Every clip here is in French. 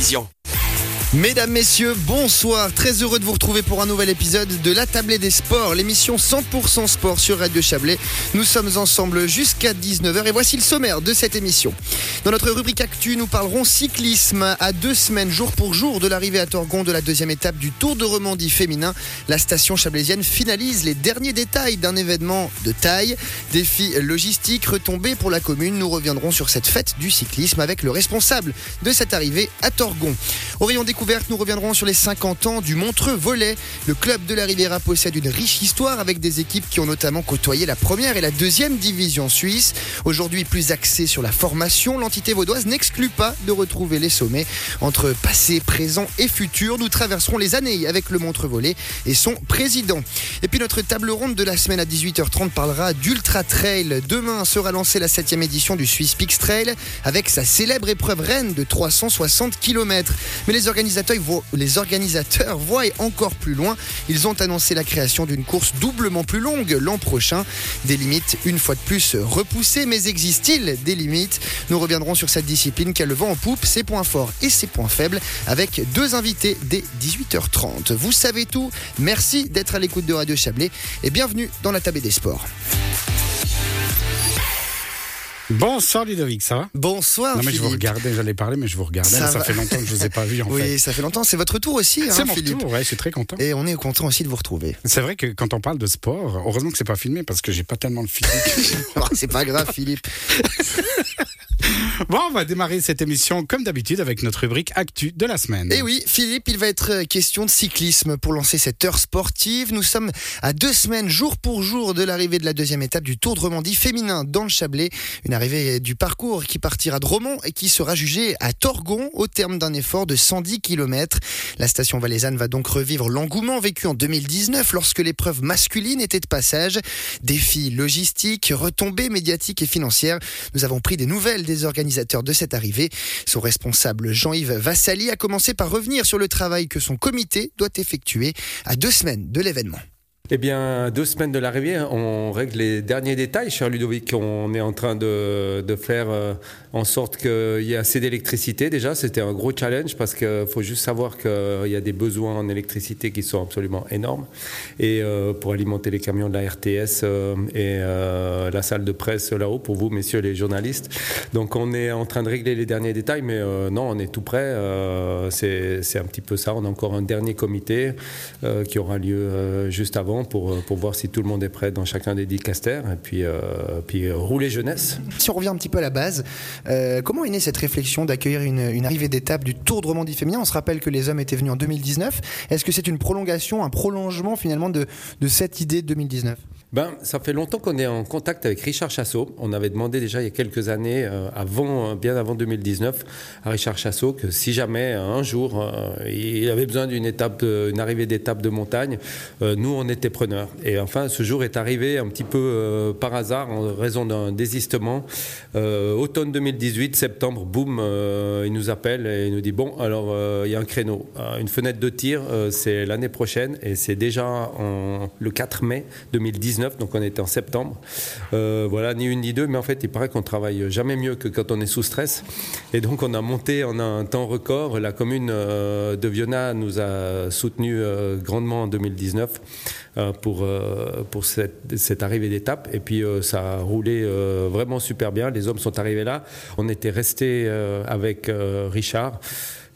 vision. Mesdames, Messieurs, bonsoir. Très heureux de vous retrouver pour un nouvel épisode de La Tablée des Sports, l'émission 100% sport sur Radio Chablais. Nous sommes ensemble jusqu'à 19h et voici le sommaire de cette émission. Dans notre rubrique Actu, nous parlerons cyclisme à deux semaines, jour pour jour, de l'arrivée à Torgon de la deuxième étape du Tour de Romandie féminin. La station chablaisienne finalise les derniers détails d'un événement de taille. Défi logistique, retombées pour la commune. Nous reviendrons sur cette fête du cyclisme avec le responsable de cette arrivée à Torgon. Nous reviendrons sur les 50 ans du Montreux Volet. Le club de la Riviera possède une riche histoire avec des équipes qui ont notamment côtoyé la première et la deuxième division suisse. Aujourd'hui plus axée sur la formation, l'entité vaudoise n'exclut pas de retrouver les sommets. Entre passé, présent et futur, nous traverserons les années avec le Montreux Volet et son président. Et puis notre table ronde de la semaine à 18h30 parlera d'Ultra Trail. Demain sera lancée la 7 édition du Swiss Peaks Trail avec sa célèbre épreuve reine de 360 km. Mais les organisateurs les organisateurs voient encore plus loin. Ils ont annoncé la création d'une course doublement plus longue l'an prochain. Des limites une fois de plus repoussées, mais existe-t-il des limites? Nous reviendrons sur cette discipline qui a le vent en poupe, ses points forts et ses points faibles, avec deux invités dès 18h30. Vous savez tout. Merci d'être à l'écoute de Radio Chablais et bienvenue dans la table des sports. Bonsoir Ludovic, ça va? Bonsoir. Non mais je vous regardais, j'allais parler, mais je vous regardais. Ça, fait longtemps que je vous ai pas vu en oui, fait. Oui, ça fait longtemps. C'est votre tour aussi, hein, C'est mon Philippe. tour, ouais, je suis très content. Et on est content aussi de vous retrouver. C'est vrai que quand on parle de sport, heureusement que c'est pas filmé parce que j'ai pas tellement le physique. c'est pas grave, Philippe. Bon, on va démarrer cette émission comme d'habitude avec notre rubrique Actu de la semaine. Et eh oui, Philippe, il va être question de cyclisme pour lancer cette heure sportive. Nous sommes à deux semaines, jour pour jour, de l'arrivée de la deuxième étape du Tour de Romandie féminin dans le Chablais. Une arrivée du parcours qui partira de Romont et qui sera jugée à Torgon au terme d'un effort de 110 km. La station valaisanne va donc revivre l'engouement vécu en 2019 lorsque l'épreuve masculine était de passage. Défis logistiques, retombées médiatiques et financières. Nous avons pris des nouvelles des organisateurs de cette arrivée. Son responsable Jean-Yves Vassali a commencé par revenir sur le travail que son comité doit effectuer à deux semaines de l'événement. Eh bien, deux semaines de l'arrivée, on règle les derniers détails, cher Ludovic. On est en train de, de faire euh, en sorte qu'il y ait assez d'électricité. Déjà, c'était un gros challenge parce qu'il faut juste savoir qu'il y a des besoins en électricité qui sont absolument énormes. Et euh, pour alimenter les camions de la RTS euh, et la salle de presse là-haut, pour vous, messieurs les journalistes. Donc, on est en train de régler les derniers détails, mais non, on est tout prêt. C'est un petit peu ça. On a encore un dernier comité qui aura lieu juste avant pour, euh, pour voir si tout le monde est prêt dans chacun des dix casters et puis, euh, puis euh, rouler jeunesse. Si on revient un petit peu à la base, comment est née cette réflexion d'accueillir une, arrivée d'étape du Tour de Romandie féminin? On se rappelle que les hommes étaient venus en 2019. Est-ce que c'est une prolongation, un prolongement finalement de cette idée de 2019 ben, ça fait longtemps qu'on est en contact avec Richard Chassot. On avait demandé déjà il y a quelques années, euh, avant, bien avant 2019, à Richard Chassot que si jamais un jour euh, il avait besoin d'une étape, une arrivée d'étape de montagne, euh, nous on était preneurs. Et enfin, ce jour est arrivé un petit peu par hasard en raison d'un désistement. automne 2018, septembre, boum, il nous appelle et il nous dit bon, alors il y a un créneau, une fenêtre de tir, c'est l'année prochaine et c'est déjà le 4 mai 2019 donc on était en septembre. Euh, voilà, ni une ni deux, mais en fait, il paraît qu'on travaille jamais mieux que quand on est sous stress. Et donc on a monté en un temps record. La commune euh, de Viona nous a soutenu euh, grandement en 2019 pour, pour cette, cette arrivée d'étape. Et puis ça a roulé vraiment super bien. Les hommes sont arrivés là. On était resté avec Richard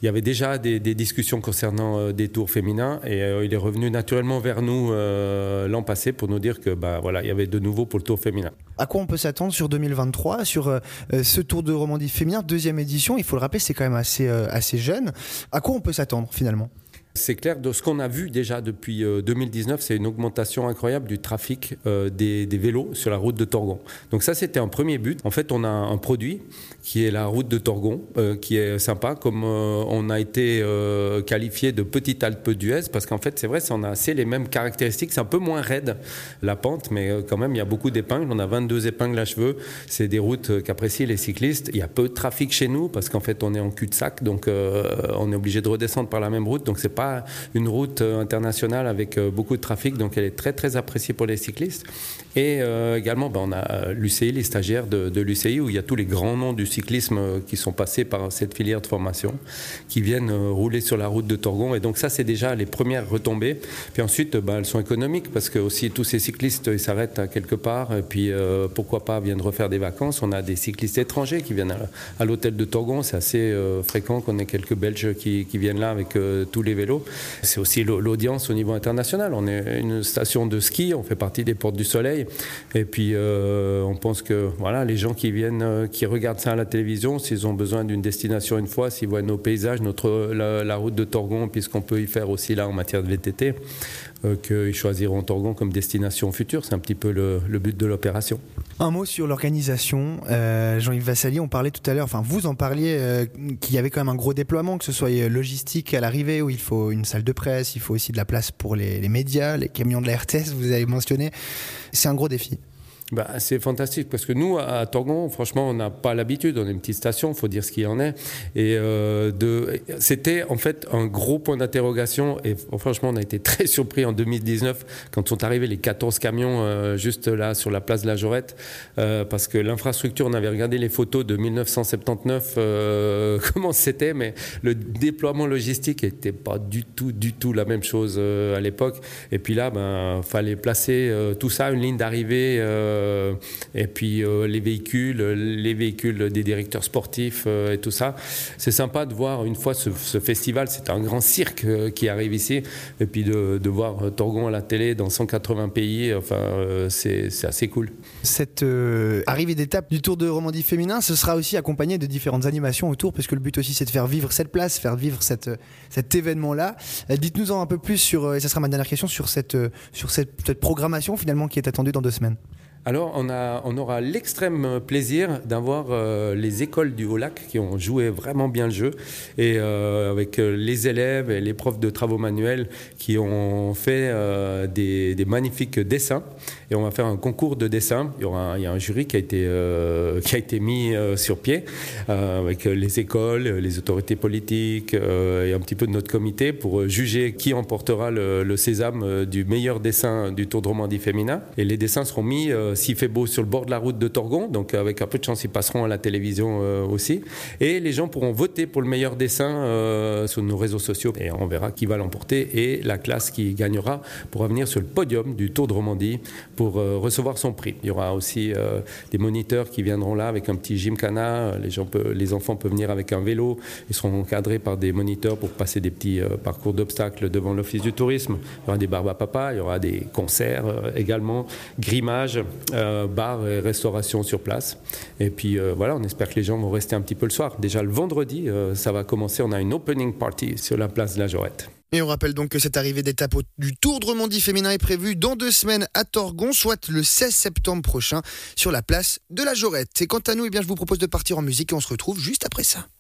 il y avait déjà des, discussions concernant euh, des tours féminins et euh, il est revenu naturellement vers nous euh, l'an passé pour nous dire que bah, voilà, il y avait de nouveau pour le tour féminin. À quoi on peut s'attendre sur 2023, sur ce tour de Romandie féminin, deuxième édition? Il faut le rappeler, c'est quand même assez, assez jeune. À quoi on peut s'attendre finalement? C'est clair, de ce qu'on a vu déjà depuis 2019, c'est une augmentation incroyable du trafic des, des, vélos sur la route de Torgon. Donc ça, c'était un premier but. En fait, on a un produit qui est la route de Torgon, euh, qui est sympa, comme euh, on a été euh, qualifié de petite Alpe d'Huez, parce qu'en fait, c'est vrai, on a assez les mêmes caractéristiques. C'est un peu moins raide, la pente, mais quand même, il y a beaucoup d'épingles. On a 22 épingles à cheveux. C'est des routes qu'apprécient les cyclistes. Il y a peu de trafic chez nous, parce qu'en fait, on est en cul-de-sac, donc on est obligé de redescendre par la même route, donc c'est pas une route internationale avec beaucoup de trafic, donc elle est très très appréciée pour les cyclistes. Et également, ben, on a l'UCI, les stagiaires de, l'UCI, où il y a tous les grands noms du cyclisme qui sont passés par cette filière de formation, qui viennent rouler sur la route de Torgon. Et donc ça, c'est déjà les premières retombées. Puis ensuite, ben, elles sont économiques parce que aussi tous ces cyclistes, ils s'arrêtent quelque part. Et puis pourquoi pas viennent refaire des vacances. On a des cyclistes étrangers qui viennent à, l'hôtel de Torgon. C'est assez euh, fréquent qu'on ait quelques Belges qui, viennent là avec euh, tous les vélos. C'est aussi l'audience au niveau international. On est une station de ski, on fait partie des Portes du Soleil. Et puis, euh, on pense que voilà, les gens qui viennent, qui regardent ça à la télévision, s'ils ont besoin d'une destination une fois, s'ils voient nos paysages, notre, la, route de Torgon, puisqu'on peut y faire aussi là en matière de VTT, qu'ils choisiront Torgon comme destination future. C'est un petit peu le but de l'opération. Un mot sur l'organisation. Euh, Jean-Yves Vassali, on parlait tout à l'heure, enfin vous en parliez, euh, qu'il y avait quand même un gros déploiement, que ce soit euh, logistique à l'arrivée, où il faut une salle de presse, il faut aussi de la place pour les, les médias, les camions de la RTS, vous avez mentionné. C'est un gros défi. Bah, c'est fantastique parce que nous, à Torgon, franchement, on n'a pas l'habitude. On est une petite station, il faut dire ce qu'il en est. Et euh, de, c'était en fait un gros point d'interrogation. Et franchement, on a été très surpris en 2019 quand sont arrivés les 14 camions euh, juste là sur la place de la Jorette. Euh, parce que l'infrastructure, on avait regardé les photos de 1979, comment c'était, mais le déploiement logistique n'était pas du tout, du tout la même chose à l'époque. Et puis là, ben, fallait placer tout ça, une ligne d'arrivée. Euh, et puis euh, les véhicules, les véhicules des directeurs sportifs euh, et tout ça. C'est sympa de voir une fois ce, festival, c'est un grand cirque qui arrive ici, et puis de, voir Torgon à la télé dans 180 pays, enfin c'est assez cool. Cette arrivée d'étape du Tour de Romandie féminin, ce sera aussi accompagné de différentes animations autour, puisque le but aussi c'est de faire vivre cette place, faire vivre cet événement-là. Dites-nous en un peu plus sur, et ça sera ma dernière question, sur cette, sur cette programmation finalement qui est attendue dans deux semaines. Alors, on, a, on aura l'extrême plaisir d'avoir euh, les écoles du Haut-Lac qui ont joué vraiment bien le jeu et euh, avec euh, les élèves et les profs de travaux manuels qui ont fait des, magnifiques dessins. Et on va faire un concours de dessin. Il y, aura y a un jury qui a été, qui a été mis sur pied avec les écoles, les autorités politiques et un petit peu de notre comité pour juger qui emportera le, le sésame du meilleur dessin du Tour de Romandie féminin. Et les dessins seront mis s'il fait beau sur le bord de la route de Torgon, donc avec un peu de chance, ils passeront à la télévision euh, aussi. Et les gens pourront voter pour le meilleur dessin euh, sur nos réseaux sociaux et on verra qui va l'emporter et la classe qui gagnera pourra venir sur le podium du Tour de Romandie pour euh, recevoir son prix. Il y aura aussi des moniteurs qui viendront là avec un petit gymkhana. Les, gens les enfants peuvent venir avec un vélo. Ils seront encadrés par des moniteurs pour passer des petits parcours d'obstacles devant l'Office du tourisme. Il y aura des barbes à papa, il y aura des concerts également, grimages, euh, bar et restauration sur place. Et puis euh, voilà, on espère que les gens vont rester un petit peu le soir. Déjà le vendredi, euh, ça va commencer. On a une opening party sur la place de la Jorette. Et on rappelle donc que cette arrivée d'étape du Tour de Romandie féminin est prévue dans deux semaines à Torgon, soit le 16 septembre prochain sur la place de la Jorette. Et quant à nous, eh bien, je vous propose de partir en musique et on se retrouve juste après ça.